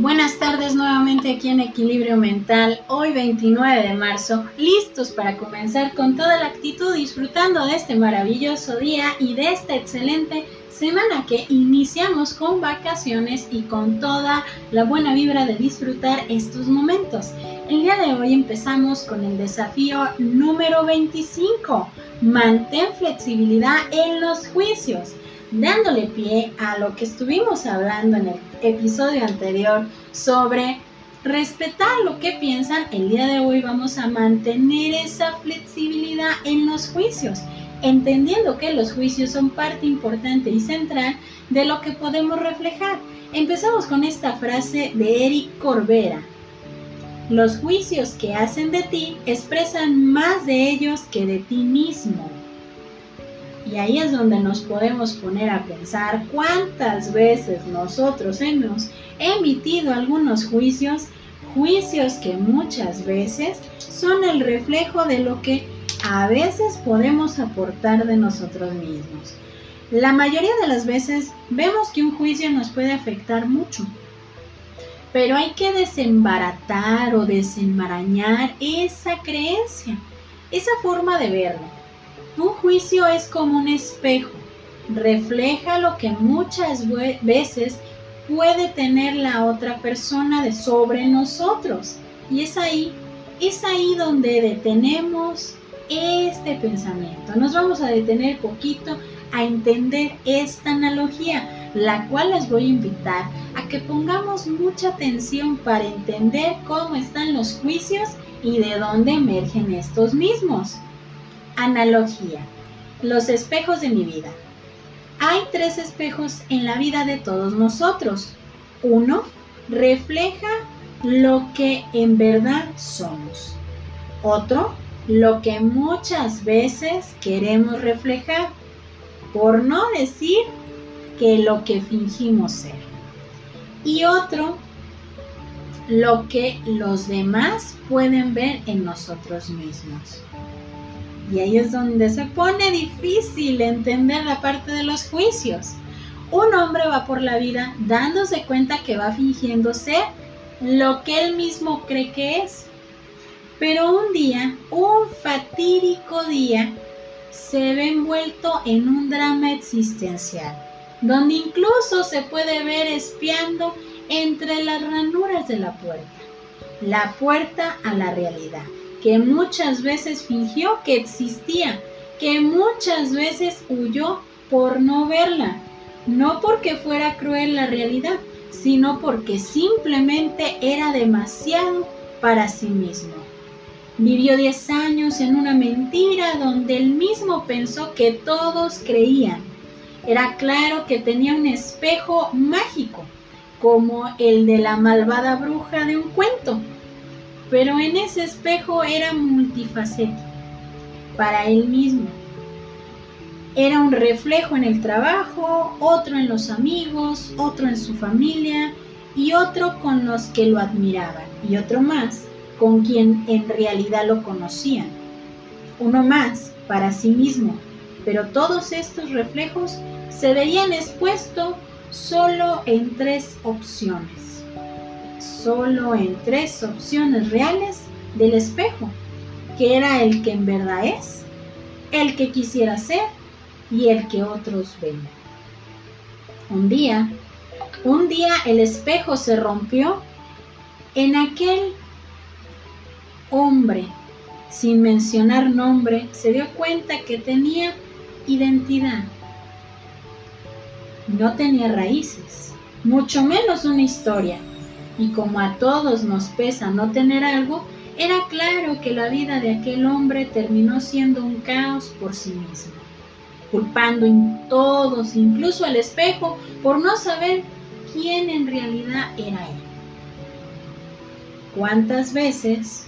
Buenas tardes nuevamente aquí en Equilibrio Mental, hoy 29 de marzo, listos para comenzar con toda la actitud disfrutando de este maravilloso día y de esta excelente semana que iniciamos con vacaciones y con toda la buena vibra de disfrutar estos momentos. El día de hoy empezamos con el desafío número 25, mantén flexibilidad en los juicios dándole pie a lo que estuvimos hablando en el episodio anterior sobre respetar lo que piensan, el día de hoy vamos a mantener esa flexibilidad en los juicios, entendiendo que los juicios son parte importante y central de lo que podemos reflejar. Empezamos con esta frase de Eric Corbera. Los juicios que hacen de ti expresan más de ellos que de ti mismo. Y ahí es donde nos podemos poner a pensar cuántas veces nosotros hemos emitido algunos juicios, juicios que muchas veces son el reflejo de lo que a veces podemos aportar de nosotros mismos. La mayoría de las veces vemos que un juicio nos puede afectar mucho, pero hay que desembaratar o desenmarañar esa creencia, esa forma de verlo un juicio es como un espejo, refleja lo que muchas veces puede tener la otra persona de sobre nosotros. Y es ahí, es ahí donde detenemos este pensamiento. Nos vamos a detener poquito a entender esta analogía, la cual les voy a invitar a que pongamos mucha atención para entender cómo están los juicios y de dónde emergen estos mismos. Analogía. Los espejos de mi vida. Hay tres espejos en la vida de todos nosotros. Uno refleja lo que en verdad somos. Otro, lo que muchas veces queremos reflejar, por no decir que lo que fingimos ser. Y otro, lo que los demás pueden ver en nosotros mismos. Y ahí es donde se pone difícil entender la parte de los juicios. Un hombre va por la vida dándose cuenta que va fingiendo ser lo que él mismo cree que es. Pero un día, un fatídico día, se ve envuelto en un drama existencial, donde incluso se puede ver espiando entre las ranuras de la puerta, la puerta a la realidad que muchas veces fingió que existía, que muchas veces huyó por no verla, no porque fuera cruel la realidad, sino porque simplemente era demasiado para sí mismo. Vivió 10 años en una mentira donde él mismo pensó que todos creían. Era claro que tenía un espejo mágico, como el de la malvada bruja de un cuento, pero en ese espejo era multifacético para él mismo. Era un reflejo en el trabajo, otro en los amigos, otro en su familia y otro con los que lo admiraban y otro más con quien en realidad lo conocían. Uno más para sí mismo, pero todos estos reflejos se veían expuestos solo en tres opciones solo en tres opciones reales del espejo, que era el que en verdad es, el que quisiera ser y el que otros ven. Un día, un día el espejo se rompió en aquel hombre, sin mencionar nombre, se dio cuenta que tenía identidad. No tenía raíces, mucho menos una historia y como a todos nos pesa no tener algo, era claro que la vida de aquel hombre terminó siendo un caos por sí mismo, culpando en todos, incluso al espejo, por no saber quién en realidad era él. ¿Cuántas veces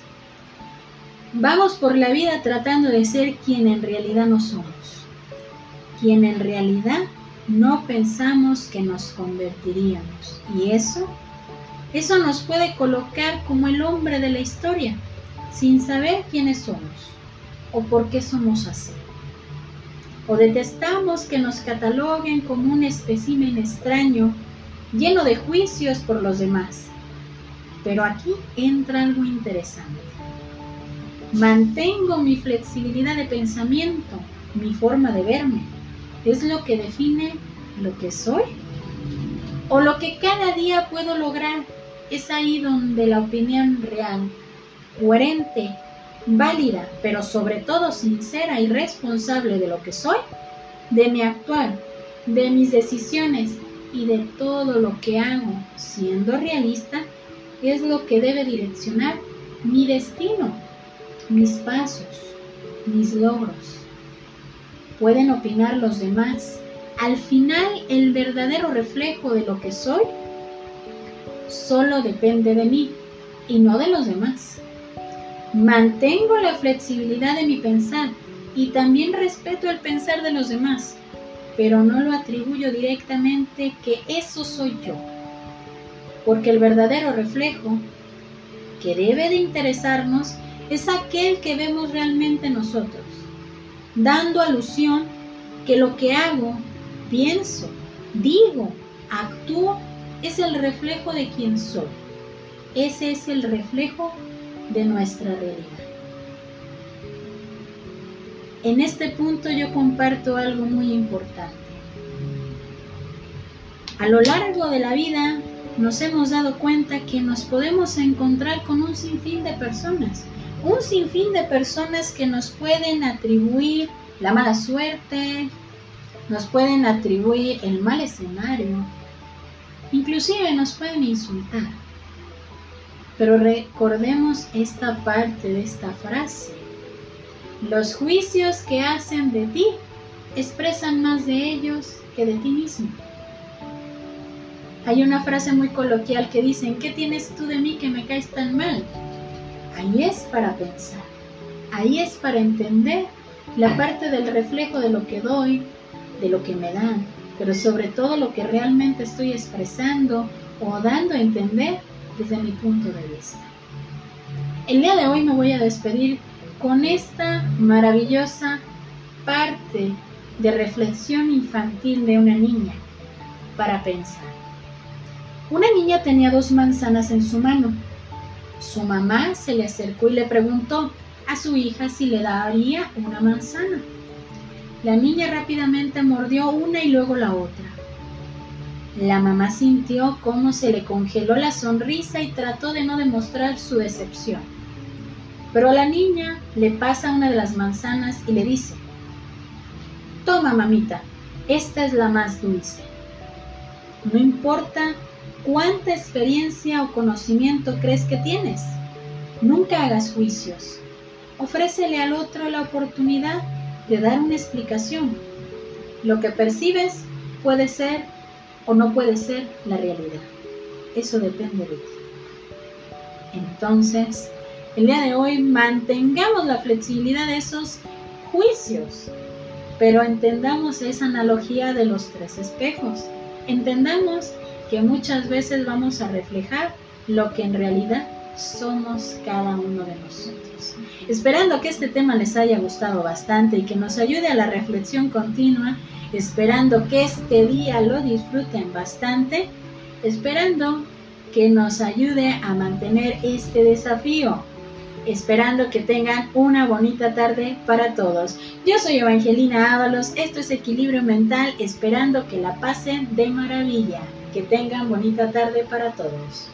vamos por la vida tratando de ser quien en realidad no somos? Quien en realidad no pensamos que nos convertiríamos. Y eso eso nos puede colocar como el hombre de la historia, sin saber quiénes somos o por qué somos así. O detestamos que nos cataloguen como un espécimen extraño, lleno de juicios por los demás, Pero aquí entra algo interesante. Mantengo mi flexibilidad de pensamiento, mi forma de verme. ¿Es lo que define lo que soy? ¿O lo que cada día puedo lograr? Es ahí donde la opinión real, coherente, válida, pero sobre todo sincera y responsable de lo que soy, de mi actual, de mis decisiones y de todo lo que hago, siendo realista, es lo que debe direccionar mi destino, mis pasos, mis logros. Pueden opinar los demás. Al final, el verdadero reflejo de lo que soy solo depende de mí y no de los demás. Mantengo la flexibilidad de mi pensar y también respeto el pensar de los demás, pero no lo atribuyo directamente que eso soy yo, porque el verdadero reflejo que debe de interesarnos es aquel que vemos realmente nosotros, dando alusión que lo que hago, pienso, digo, actúo es el reflejo de quien soy. Ese es el reflejo de nuestra realidad. En este punto yo comparto algo muy importante. A lo largo de la vida nos hemos dado cuenta que nos podemos encontrar con un sinfín de personas, un sinfín de personas que nos pueden atribuir la mala suerte, nos pueden atribuir el mal escenario, inclusive nos pueden insultar. Pero recordemos esta parte de esta frase. Los juicios que hacen de ti expresan más de ellos que de ti mismo. Hay una frase muy coloquial que dicen, ¿qué tienes tú de mí que me caes tan mal? Ahí es para pensar, ahí es para entender la parte del reflejo de lo que doy, de lo que me dan, pero sobre todo lo que realmente estoy expresando o dando a entender desde mi punto de vista. El día de hoy me voy a despedir con esta maravillosa parte de reflexión infantil de una niña para pensar. Una niña tenía dos manzanas en su mano. Su mamá se le acercó y le preguntó a su hija si le daría una manzana. La niña rápidamente mordió una y luego la otra. La mamá sintió cómo se le congeló la sonrisa y trató de no demostrar su decepción. Pero la niña le pasa una de las manzanas y le dice, Toma, mamita, esta es la más dulce. No importa cuánta experiencia o conocimiento crees que tienes, nunca hagas juicios. Ofrécele al otro la oportunidad de dar una explicación. Lo que percibes puede ser o no puede ser la realidad. Eso depende de ti. Entonces, el día de hoy mantengamos la flexibilidad de esos juicios, pero entendamos esa analogía de los tres espejos. Entendamos que muchas veces vamos a reflejar lo que en realidad somos cada uno de nosotros. Esperando que este tema les haya gustado bastante y que nos ayude a la reflexión continua esperando que este día lo disfruten bastante, esperando que nos ayude a mantener este desafío, esperando que tengan una bonita tarde para todos. Yo soy Evangelina Ábalos, esto es Equilibrio Mental, esperando que la pasen de maravilla, que tengan bonita tarde para todos.